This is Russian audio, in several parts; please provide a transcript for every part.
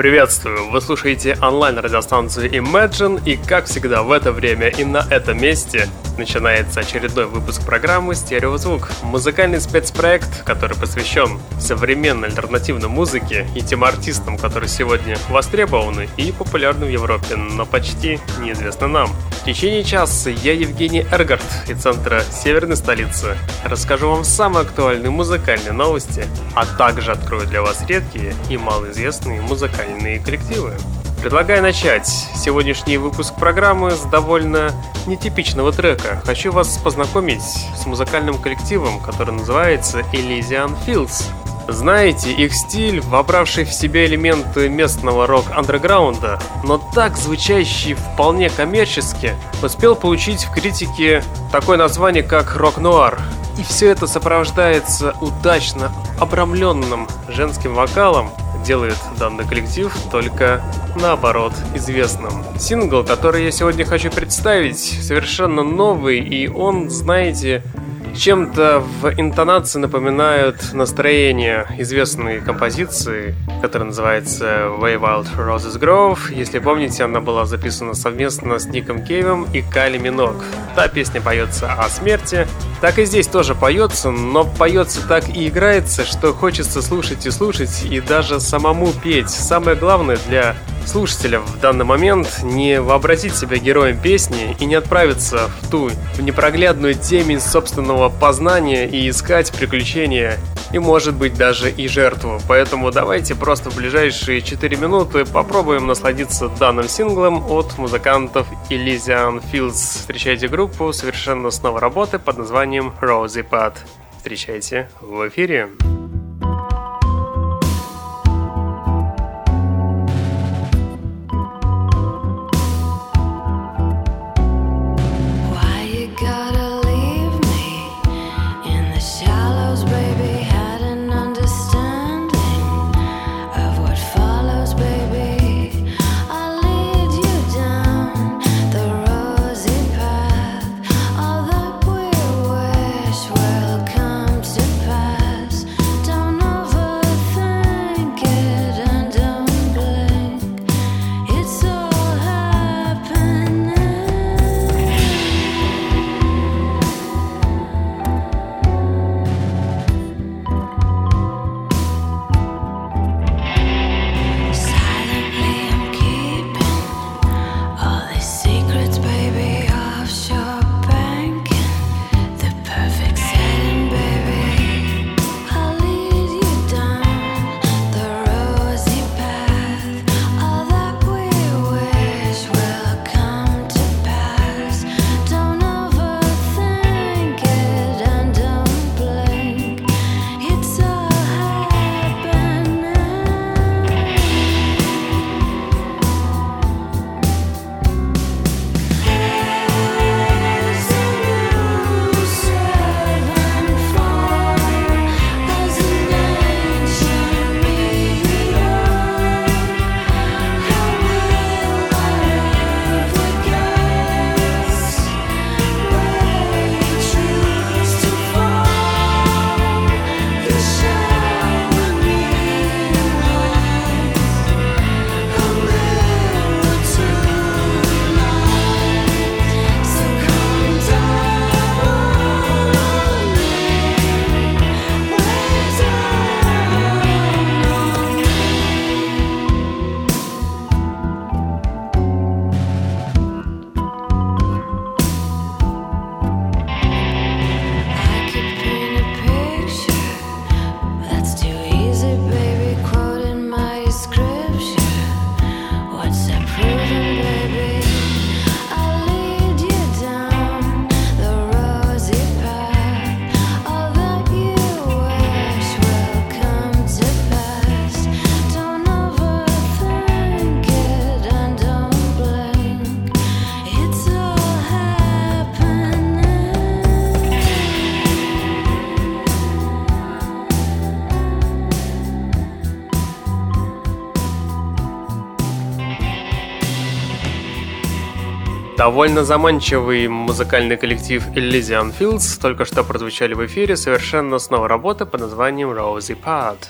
Приветствую! Вы слушаете онлайн-радиостанцию Imagine, и как всегда в это время и на этом месте начинается очередной выпуск программы «Стереозвук». Музыкальный спецпроект, который посвящен современной альтернативной музыке и тем артистам, которые сегодня востребованы и популярны в Европе, но почти неизвестны нам. В течение часа я Евгений Эргард из центра Северной столицы расскажу вам самые актуальные музыкальные новости, а также открою для вас редкие и малоизвестные музыкальные коллективы. Предлагаю начать сегодняшний выпуск программы с довольно нетипичного трека. Хочу вас познакомить с музыкальным коллективом, который называется Elysian Fields. Знаете, их стиль, вобравший в себя элементы местного рок-андерграунда, но так звучащий вполне коммерчески, успел получить в критике такое название, как рок-нуар. И все это сопровождается удачно обрамленным женским вокалом, делает данный коллектив только наоборот известным. Сингл, который я сегодня хочу представить, совершенно новый, и он, знаете, чем-то в интонации напоминают настроение известной композиции, которая называется Way Wild Roses Grove. Если помните, она была записана совместно с Ником Кейвом и Кали Минок. Та песня поется о смерти, так и здесь тоже поется, но поется так и играется, что хочется слушать и слушать, и даже самому петь. Самое главное для слушателя в данный момент не вообразить себя героем песни и не отправиться в ту в непроглядную темень собственного познания и искать приключения и может быть даже и жертву. Поэтому давайте просто в ближайшие 4 минуты попробуем насладиться данным синглом от музыкантов Elysian Fields. Встречайте группу совершенно с новой работы под названием Rosie Pad. Встречайте в эфире. Довольно заманчивый музыкальный коллектив Elysian Fields только что прозвучали в эфире совершенно с новой работы под названием Rosie Part.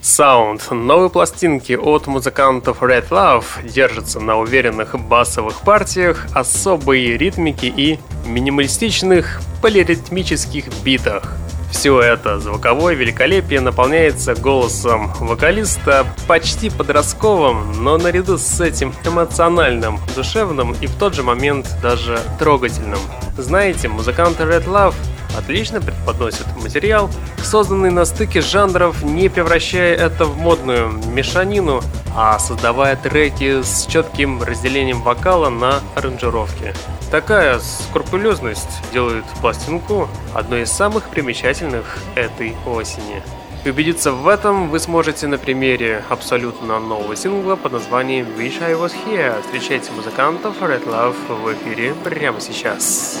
Саунд новой пластинки от музыкантов Red Love держится на уверенных басовых партиях, особой ритмике и минималистичных полиритмических битах. Все это звуковое великолепие наполняется голосом вокалиста почти подростковым, но наряду с этим эмоциональным, душевным и в тот же момент даже трогательным. Знаете, музыканты Red Love отлично преподносят материал, созданный на стыке жанров, не превращая это в модную мешанину, а создавая треки с четким разделением вокала на аранжировки. Такая скрупулезность делает пластинку одной из самых примечательных этой осени. Убедиться в этом вы сможете на примере абсолютно нового сингла под названием Wish I Was Here. Встречайте музыкантов Red Love в эфире прямо сейчас.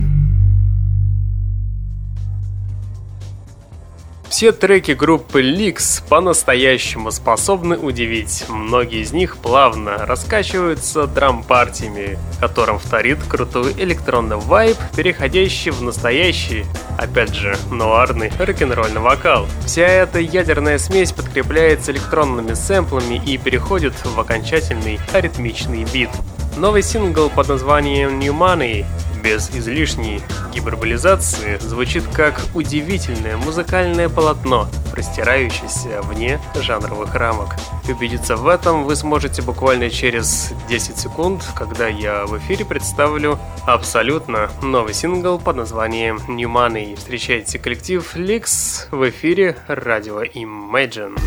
Все треки группы Lix по-настоящему способны удивить. Многие из них плавно раскачиваются драм-партиями, которым вторит крутой электронный вайб, переходящий в настоящий, опять же, нуарный рок-н-ролльный вокал. Вся эта ядерная смесь подкрепляется электронными сэмплами и переходит в окончательный аритмичный бит. Новый сингл под названием New Money без излишней гиперболизации звучит как удивительное музыкальное полотно, простирающееся вне жанровых рамок. убедиться в этом вы сможете буквально через 10 секунд, когда я в эфире представлю абсолютно новый сингл под названием New Money. Встречайте коллектив Lix в эфире радио Imagine.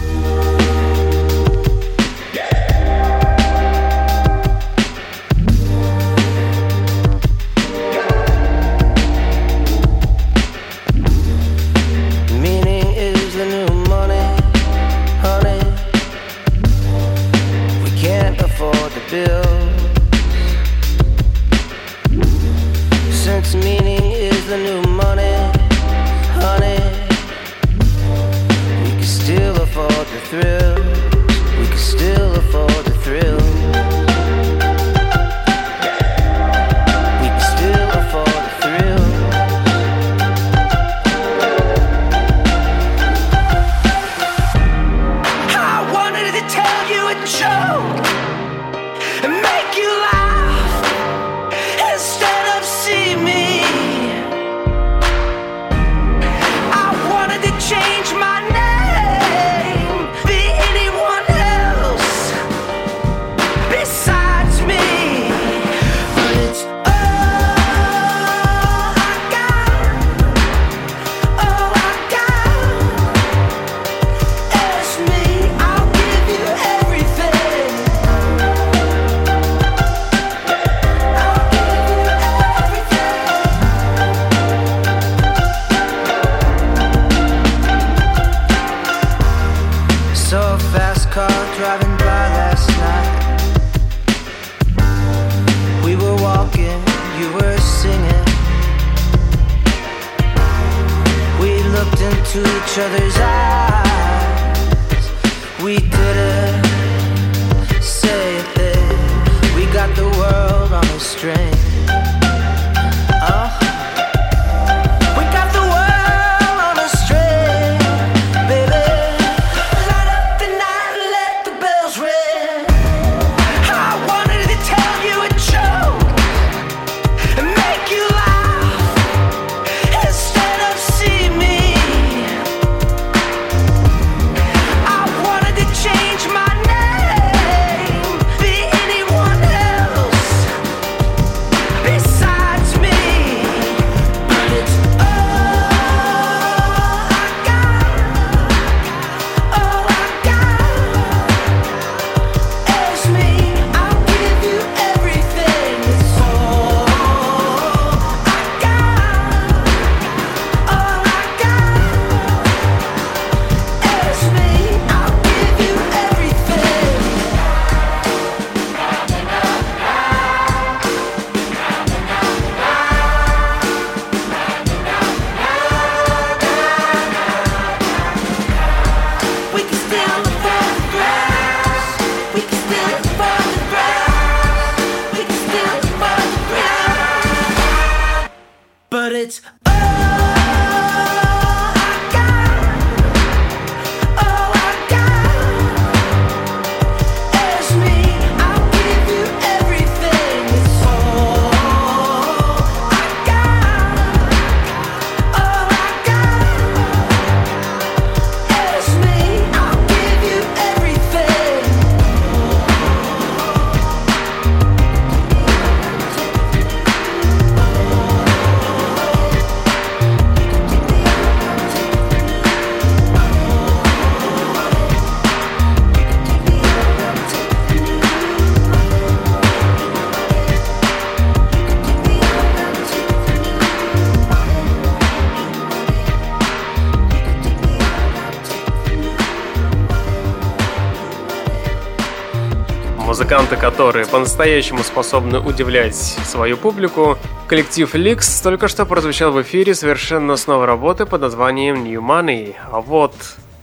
Музыканты, которые по-настоящему способны удивлять свою публику. Коллектив Lix только что прозвучал в эфире совершенно с новой работы под названием New Money. А вот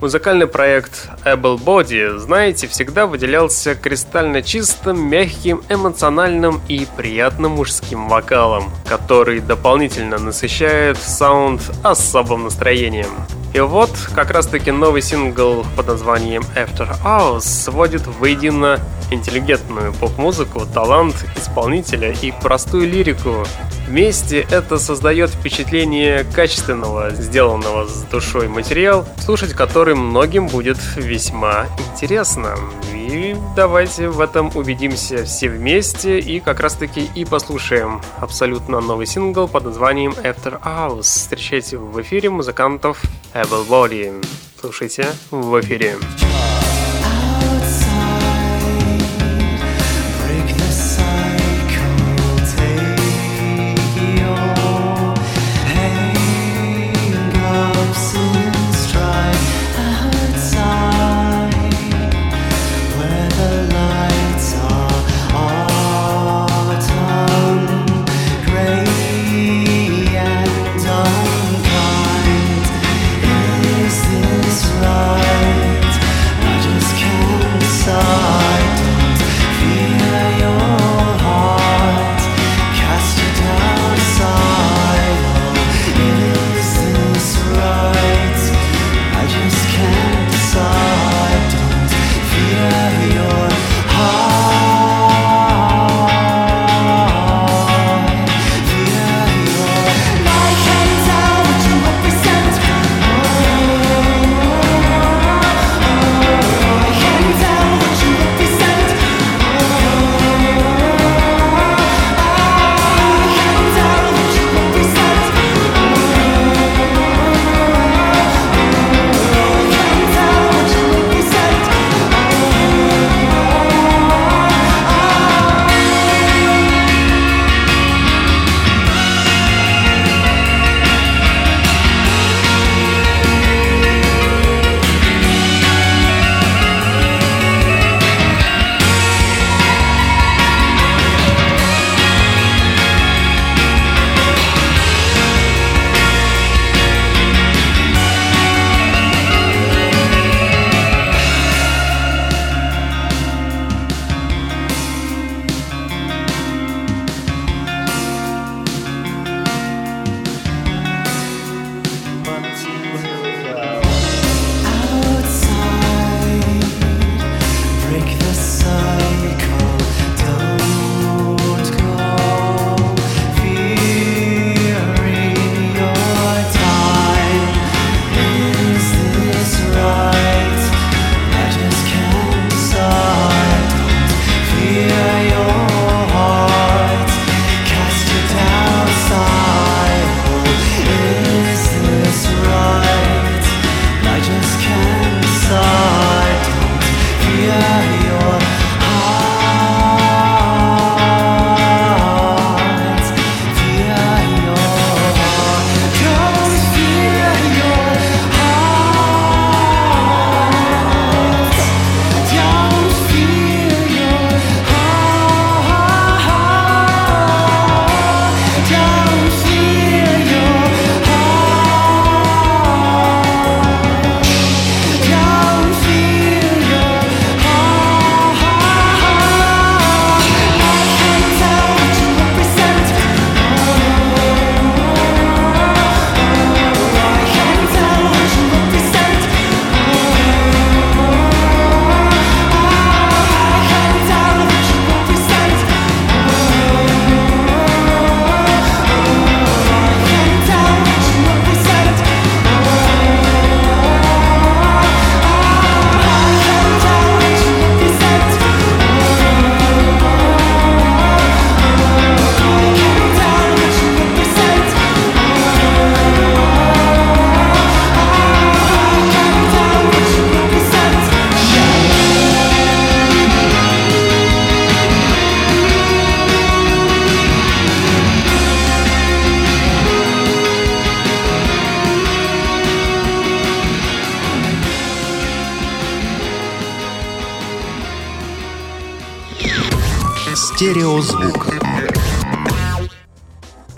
Музыкальный проект Able Body, знаете, всегда выделялся кристально чистым, мягким, эмоциональным и приятным мужским вокалом, который дополнительно насыщает саунд особым настроением. И вот, как раз таки новый сингл под названием After Hours сводит воедино интеллигентную поп-музыку, талант исполнителя и простую лирику. Вместе это создает впечатление качественного, сделанного с душой материал, слушать который многим будет весьма интересно. И давайте в этом убедимся все вместе и как раз таки и послушаем абсолютно новый сингл под названием After Hours. Встречайте в эфире музыкантов Able Body. Слушайте в эфире. Стереозвук.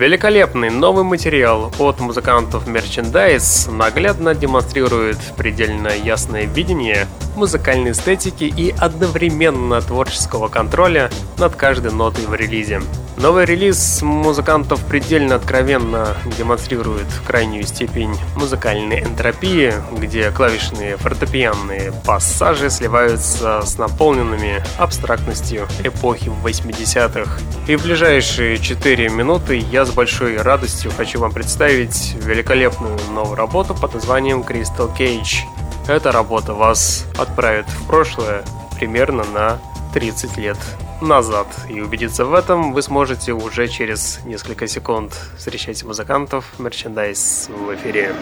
Великолепный новый материал от музыкантов Merchandise наглядно демонстрирует предельно ясное видение музыкальной эстетики и одновременно творческого контроля над каждой нотой в релизе. Новый релиз музыкантов предельно откровенно демонстрирует крайнюю степень музыкальной энтропии, где клавишные фортепианные пассажи сливаются с наполненными абстрактностью эпохи 80-х. И в ближайшие 4 минуты я с большой радостью хочу вам представить великолепную новую работу под названием Crystal Cage. Эта работа вас отправит в прошлое примерно на 30 лет назад. И убедиться в этом вы сможете уже через несколько секунд. Встречайте музыкантов, мерчендайз в эфире.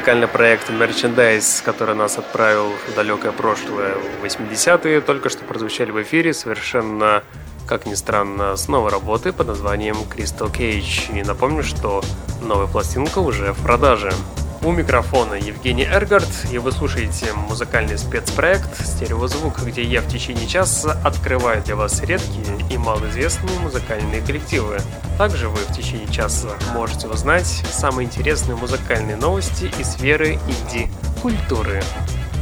Музыкальный проект Merchandise, который нас отправил в далекое прошлое, в 80-е, только что прозвучали в эфире совершенно, как ни странно, с новой работы под названием Crystal Cage. И напомню, что новая пластинка уже в продаже. У микрофона Евгений Эргард, и вы слушаете музыкальный спецпроект «Стереозвук», где я в течение часа открываю для вас редкие и малоизвестные музыкальные коллективы. Также вы в течение часа можете узнать самые интересные музыкальные новости из сферы инди-культуры.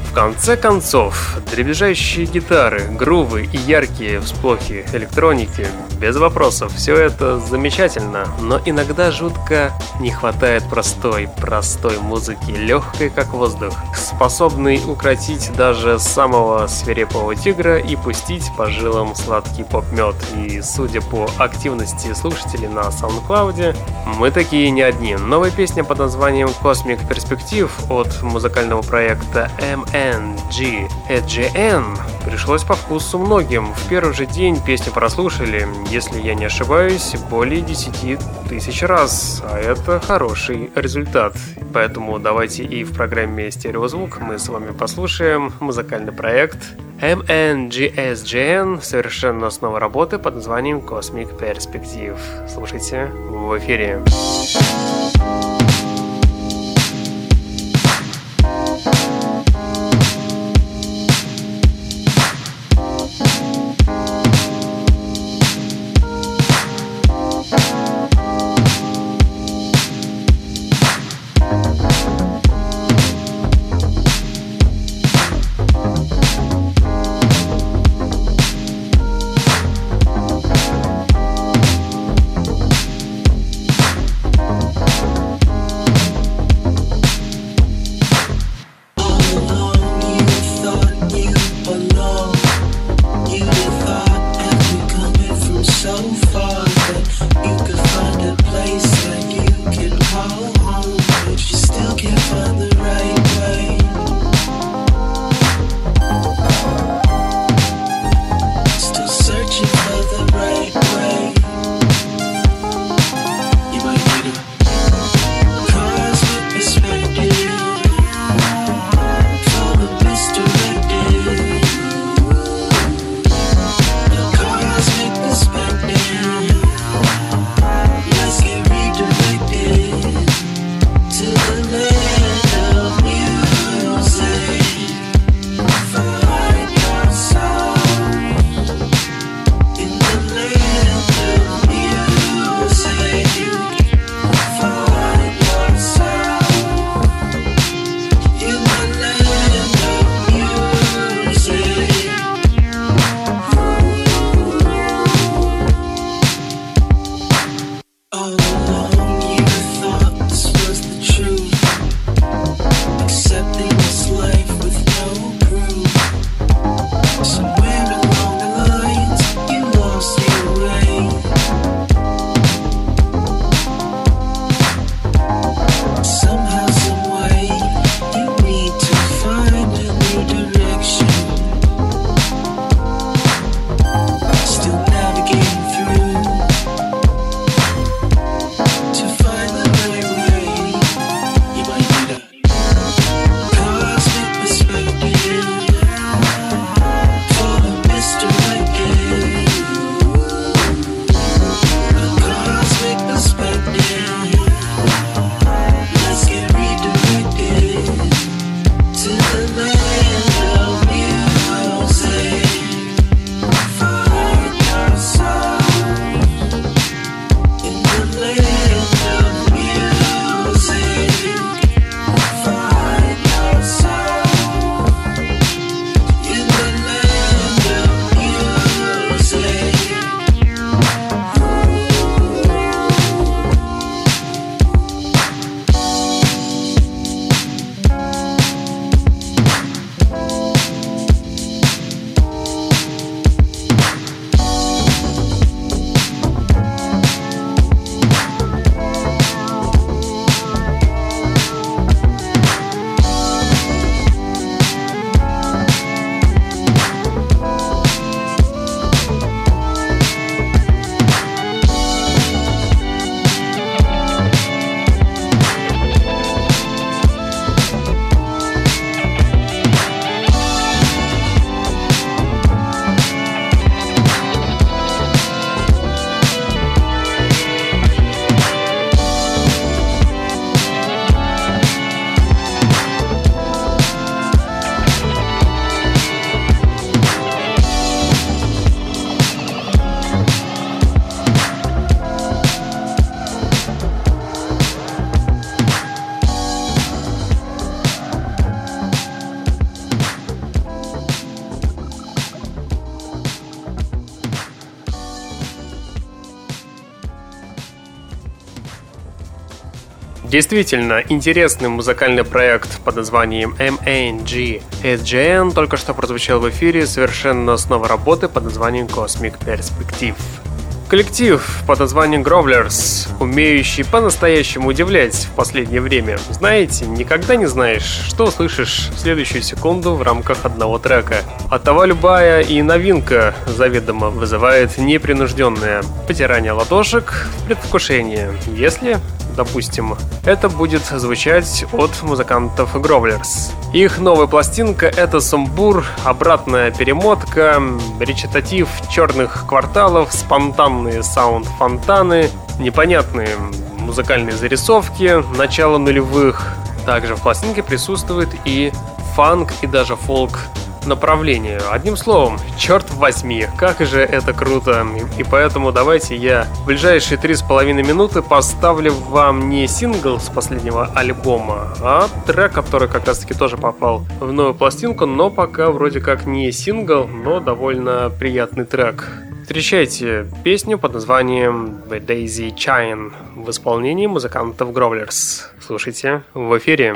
В конце концов, дребезжащие гитары, грувы и яркие всплохи электроники, без вопросов, все это замечательно, но иногда жутко не хватает простой, простой музыки, легкой как воздух, способной укротить даже самого свирепого тигра и пустить по жилам сладкий поп-мед. И судя по активности слушателей на SoundCloud, мы такие не одни. Новая песня под названием Cosmic Perspective от музыкального проекта MN NG EGN пришлось по вкусу многим. В первый же день песню прослушали, если я не ошибаюсь, более 10 тысяч раз, а это хороший результат. Поэтому давайте и в программе «Стереозвук» мы с вами послушаем музыкальный проект MNGSGN совершенно снова работы под названием Cosmic Perspective. Слушайте в эфире. Действительно, интересный музыкальный проект под названием MANG SGN только что прозвучал в эфире совершенно с новой работы под названием Cosmic Perspective. Коллектив под названием Grovlers, умеющий по-настоящему удивлять в последнее время. Знаете, никогда не знаешь, что услышишь в следующую секунду в рамках одного трека. Оттого любая и новинка заведомо вызывает непринужденное потирание ладошек в предвкушении, если допустим, это будет звучать от музыкантов Grovlers. Их новая пластинка — это сумбур, обратная перемотка, речитатив черных кварталов, спонтанные саунд-фонтаны, непонятные музыкальные зарисовки начала нулевых. Также в пластинке присутствует и фанк и даже фолк направлению. Одним словом, черт возьми, как же это круто. И поэтому давайте я в ближайшие три с половиной минуты поставлю вам не сингл с последнего альбома, а трек, который как раз таки тоже попал в новую пластинку, но пока вроде как не сингл, но довольно приятный трек. Встречайте песню под названием The Daisy Chain в исполнении музыкантов Grovlers. Слушайте в эфире.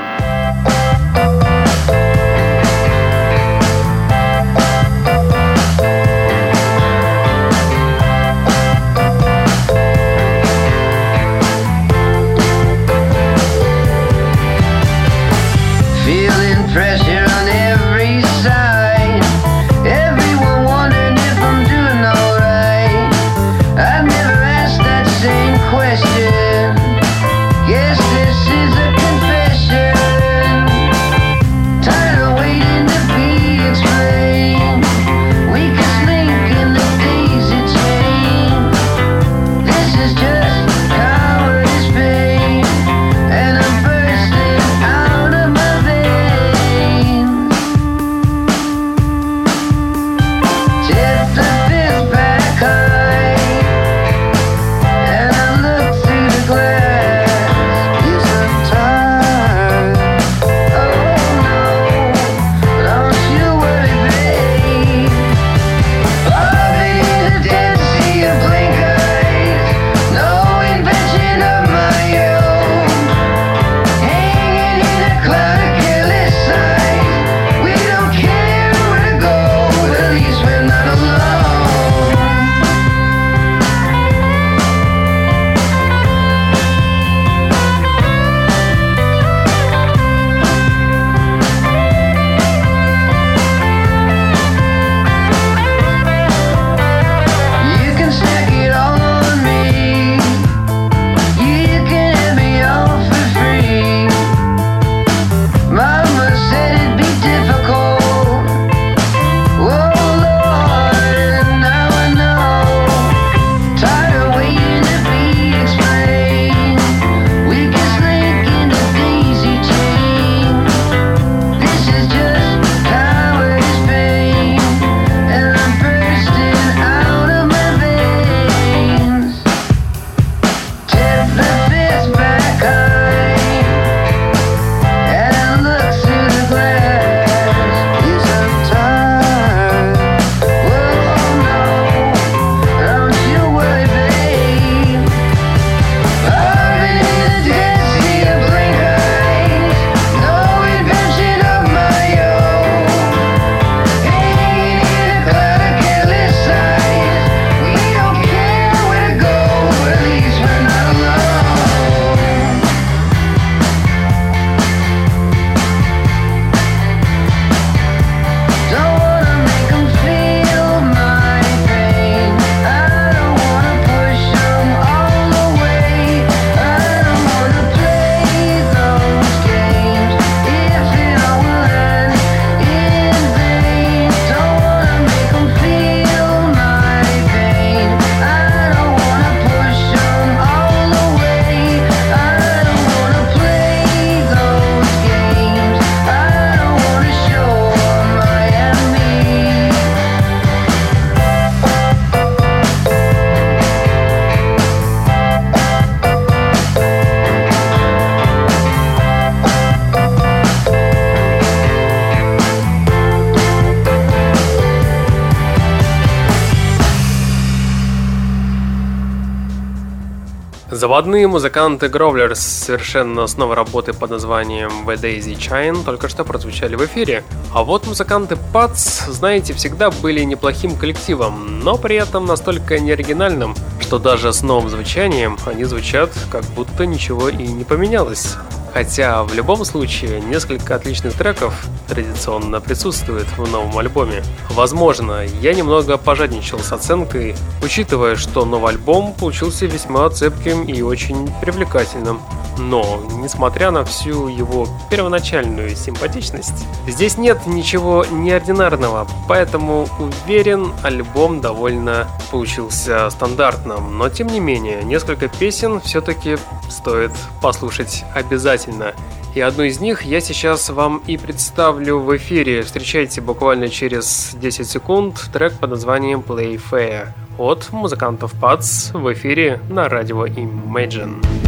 Заводные музыканты совершенно с новой работы под названием The Daisy Chain только что прозвучали в эфире. А вот музыканты Pats, знаете, всегда были неплохим коллективом, но при этом настолько неоригинальным, что даже с новым звучанием они звучат, как будто ничего и не поменялось. Хотя в любом случае несколько отличных треков традиционно присутствует в новом альбоме. Возможно, я немного пожадничал с оценкой, учитывая, что новый альбом получился весьма цепким и очень привлекательным. Но, несмотря на всю его первоначальную симпатичность, здесь нет ничего неординарного, поэтому уверен, альбом довольно получился стандартным. Но тем не менее, несколько песен все-таки стоит послушать обязательно. И одну из них я сейчас вам и представлю в эфире. Встречайте буквально через 10 секунд трек под названием Play Fair от музыкантов PADS в эфире на радио Imagine.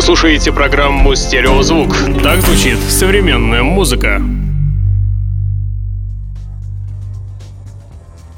Слушаете программу «Стереозвук». Так звучит современная музыка.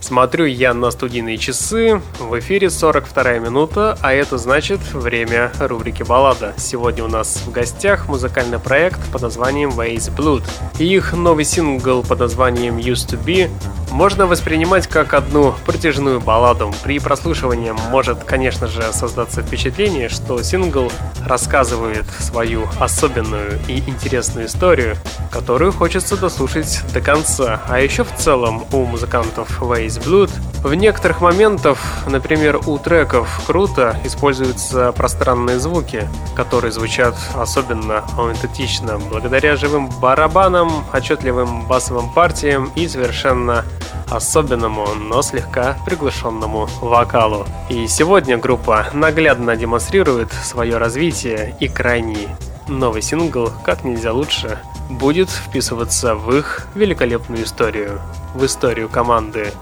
Смотрю я на студийные часы, в эфире 42 минута, а это значит время рубрики «Баллада». Сегодня у нас в гостях музыкальный проект под названием Waze Blood. Их новый сингл под названием Used to Be можно воспринимать как одну протяжную балладу. При прослушивании может, конечно же, создаться впечатление, что сингл рассказывает свою особенную и интересную историю, которую хочется дослушать до конца. А еще в целом у музыкантов Waze Blood в некоторых моментах, например, у треков «Круто» используются пространные звуки, которые звучат особенно аутентично благодаря живым барабанам, отчетливым басовым партиям и совершенно особенному, но слегка приглушенному вокалу. И сегодня группа наглядно демонстрирует свое развитие и крайний новый сингл «Как нельзя лучше» будет вписываться в их великолепную историю, в историю команды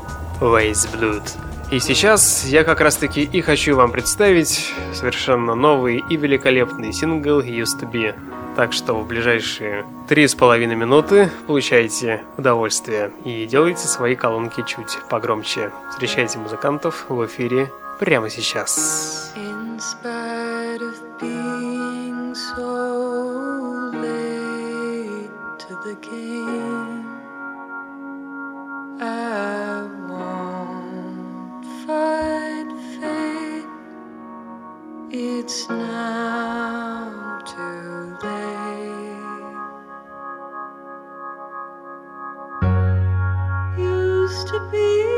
Blood. И сейчас я как раз таки и хочу вам представить совершенно новый и великолепный сингл Used to Be. Так что в ближайшие три с половиной минуты получайте удовольствие и делайте свои колонки чуть погромче. Встречайте музыкантов в эфире прямо сейчас. In spite of It's now too late. Used to be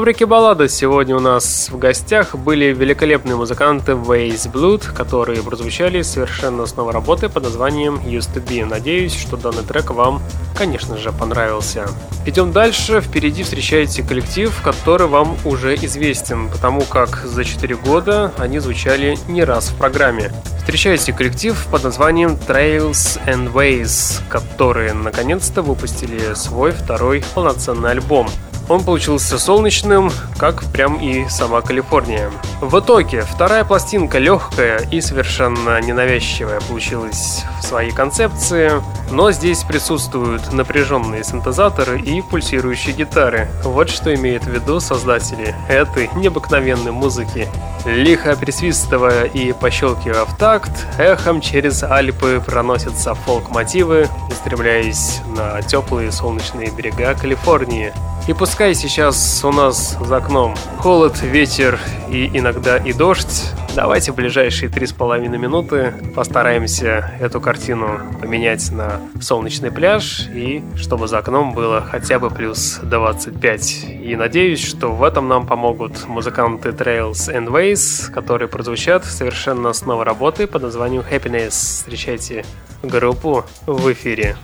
рубрике «Баллада» сегодня у нас в гостях были великолепные музыканты Waze Blood, которые прозвучали совершенно с новой работы под названием Used to Be. Надеюсь, что данный трек вам, конечно же, понравился. Идем дальше. Впереди встречаете коллектив, который вам уже известен, потому как за 4 года они звучали не раз в программе. Встречайте коллектив под названием Trails and Ways, которые наконец-то выпустили свой второй полноценный альбом. Он получился солнечным, как прям и сама Калифорния. В итоге, вторая пластинка легкая и совершенно ненавязчивая получилась в своей концепции, но здесь присутствуют напряженные синтезаторы и пульсирующие гитары. Вот что имеют в виду создатели этой необыкновенной музыки. Лихо присвистывая и пощелкивая в такт, эхом через Альпы проносятся фолк-мотивы, устремляясь на теплые солнечные берега Калифорнии. И пускай сейчас у нас за окном холод, ветер и иногда и дождь, давайте в ближайшие три с половиной минуты постараемся эту картину поменять на солнечный пляж и чтобы за окном было хотя бы плюс 25. И надеюсь, что в этом нам помогут музыканты Trails and Ways, которые прозвучат совершенно с новой работы под названием Happiness. Встречайте группу в эфире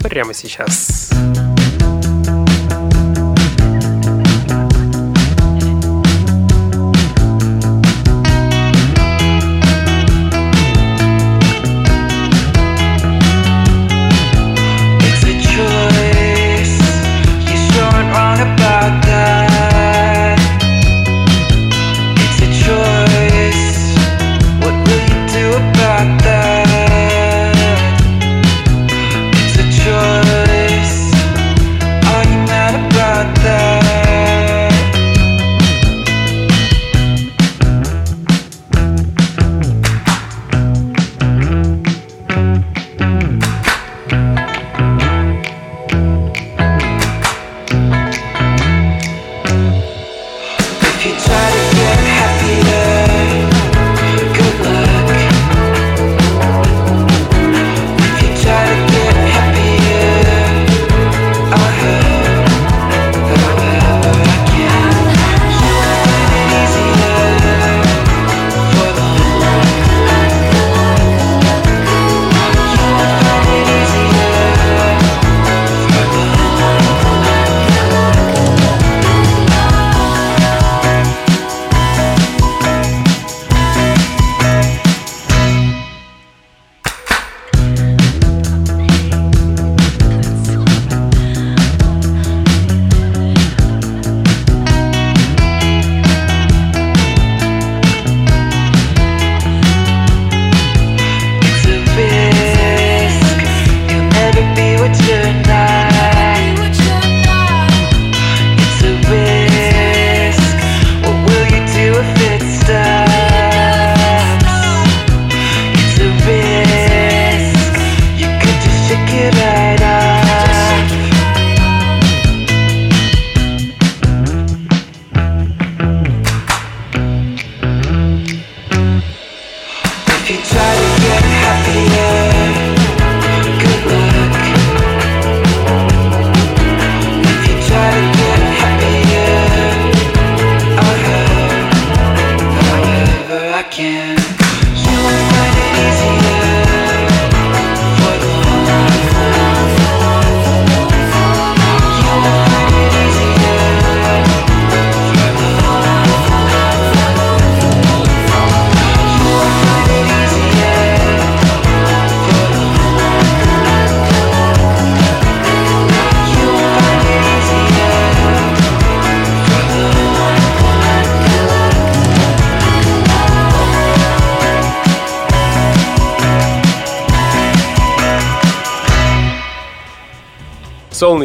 прямо сейчас. Сейчас.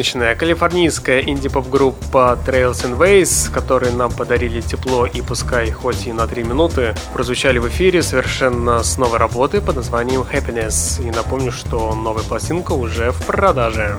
Солнечная калифорнийская инди-поп-группа Trails and Ways, которые нам подарили тепло и пускай хоть и на 3 минуты, прозвучали в эфире совершенно с новой работы под названием Happiness. И напомню, что новая пластинка уже в продаже.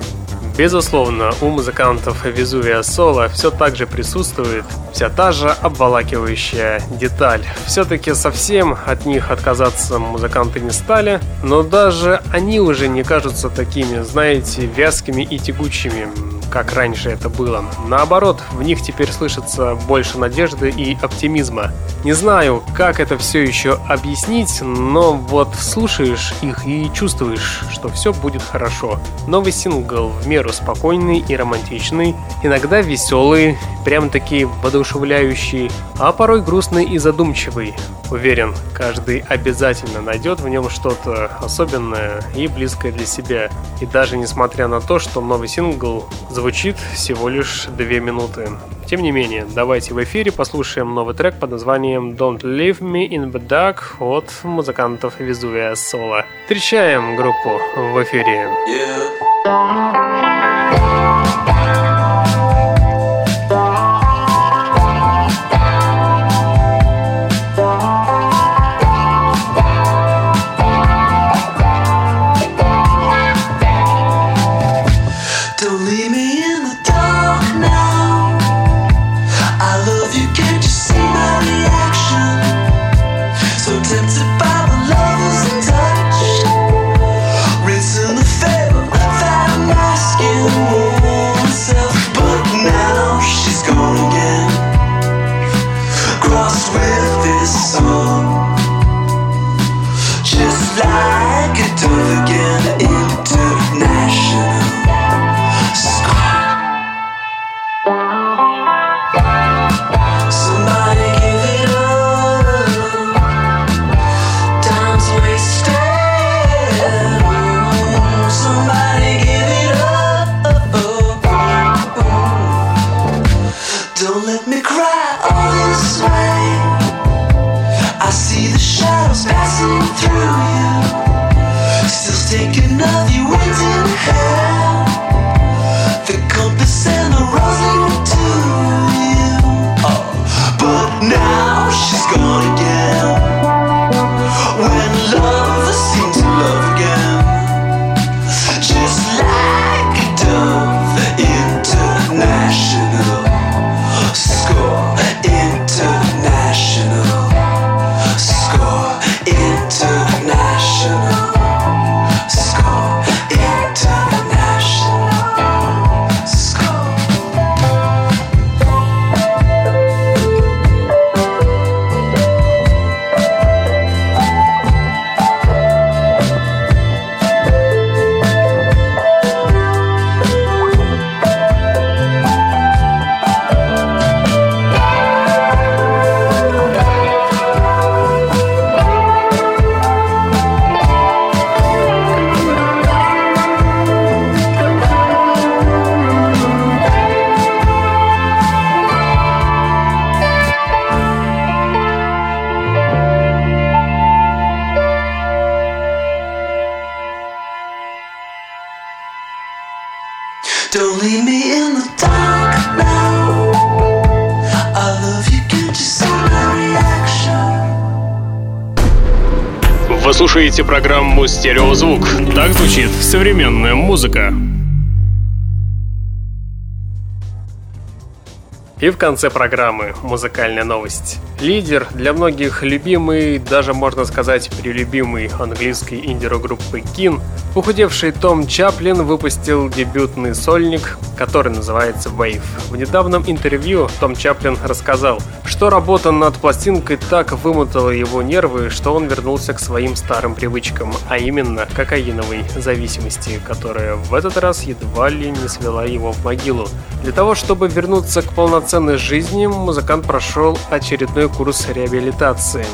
Безусловно, у музыкантов Везувия Соло все так же присутствует вся та же обволакивающая деталь. Все-таки совсем от них отказаться музыканты не стали, но даже они уже не кажутся такими, знаете, вязкими и тягучими. как раньше это было. Наоборот, в них теперь слышится больше надежды и оптимизма. Не знаю, как это все еще объяснить, но вот слушаешь их и чувствуешь, что все будет хорошо. Новый сингл в меру спокойный и романтичный, иногда веселый, прям таки воодушевляющий, а порой грустный и задумчивый. Уверен, каждый обязательно найдет в нем что-то особенное и близкое для себя. И даже несмотря на то, что новый сингл звучит всего лишь две минуты. Тем не менее, давайте в эфире послушаем новый трек под названием Don't Leave Me in the Dark от музыкантов Везувия Соло. Встречаем группу в эфире. Yeah. Программу «Стереозвук». Так звучит современная музыка. И в конце программы музыкальная новость. Лидер, для многих любимый, даже можно сказать прелюбимый английской инди-группы Кин, похудевший Том Чаплин выпустил дебютный сольник, который называется Wave. В недавнем интервью Том Чаплин рассказал, что работа над пластинкой так вымотала его нервы, что он вернулся к своим старым привычкам, а именно кокаиновой зависимости, которая в этот раз едва ли не свела его в могилу. Для того, чтобы вернуться к полноценной жизни, музыкант прошел очередной курс реабилитации.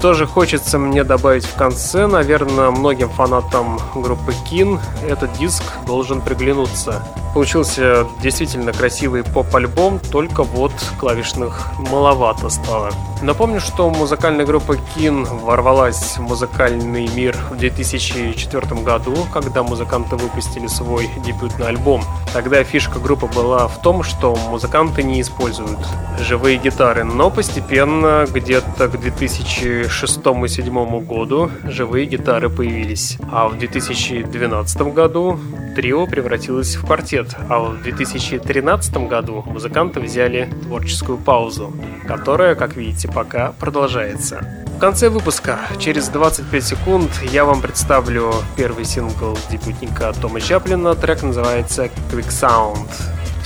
Что же хочется мне добавить в конце, наверное, многим фанатам группы Кин этот диск должен приглянуться. Получился действительно красивый поп-альбом, только вот клавишных маловато стало. Напомню, что музыкальная группа Кин ворвалась в музыкальный мир в 2004 году, когда музыканты выпустили свой дебютный альбом. Тогда фишка группы была в том, что музыканты не используют живые гитары, но постепенно, где-то к 2006-2007 году, живые гитары появились. А в 2012 году трио превратилось в квартет, а в 2013 году музыканты взяли творческую паузу, которая, как видите, пока продолжается. конце выпуска, через 25 секунд, я вам представлю первый сингл дебютника Тома Чаплина. Трек называется Quick Sound.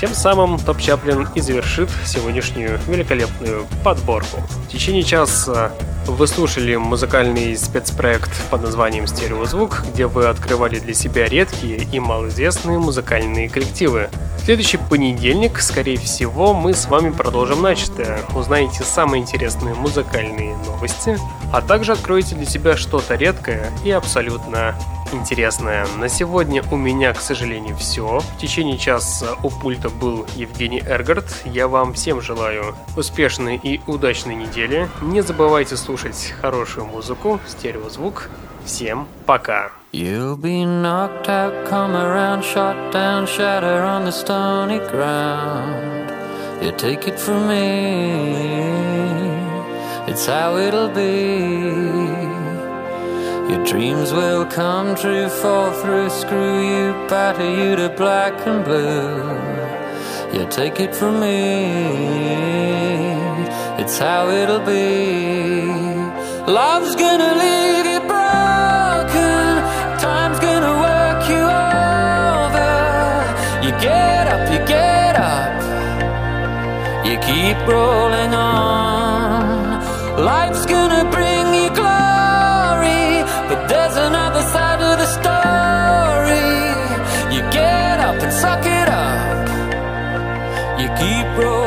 Тем самым Топ Чаплин и завершит сегодняшнюю великолепную подборку. В течение часа вы слушали музыкальный спецпроект под названием «Стереозвук», где вы открывали для себя редкие и малоизвестные музыкальные коллективы. В следующий понедельник, скорее всего, мы с вами продолжим начатое. Узнаете самые интересные музыкальные новости, а также откроете для себя что-то редкое и абсолютно интересное. На сегодня у меня, к сожалению, все. В течение часа у пульта был Евгений Эргард. Я вам всем желаю успешной и удачной недели. Не забывайте слушать хорошую музыку, стереозвук. Всем пока! You'll be knocked out, come around, shot down, shatter on the stony ground. You take it from me, it's how it'll be. Your dreams will come true, fall through, screw you, batter you to black and blue. You take it from me, it's how it'll be. Love's gonna leave you broken, time's gonna work you over. You get up, you get up, you keep rolling on. Keep rolling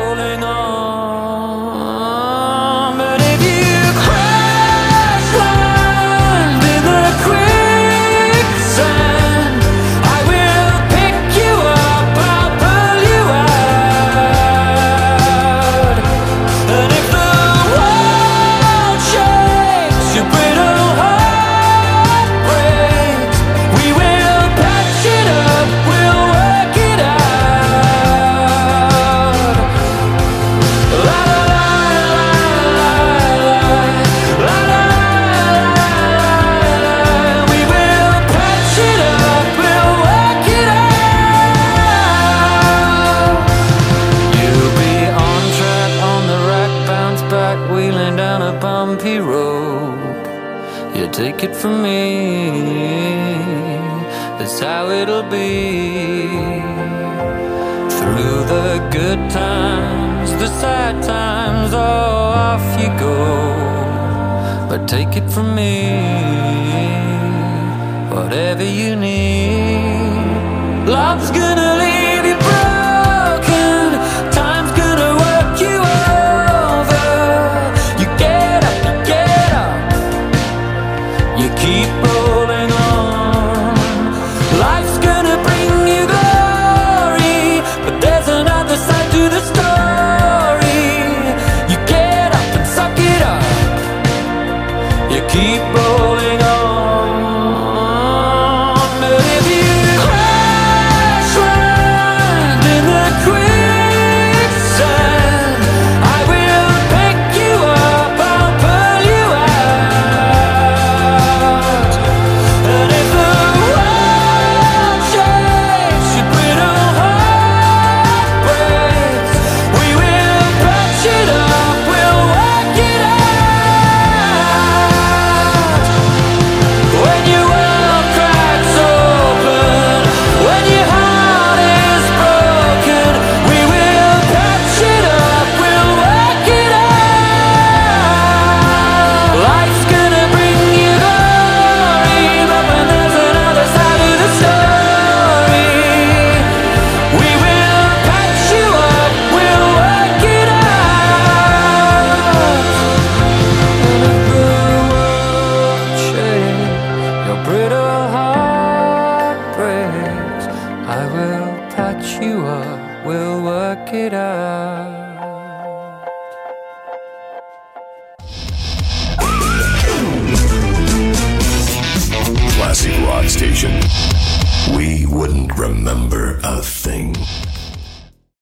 take it from me, whatever you need. Love's gonna leave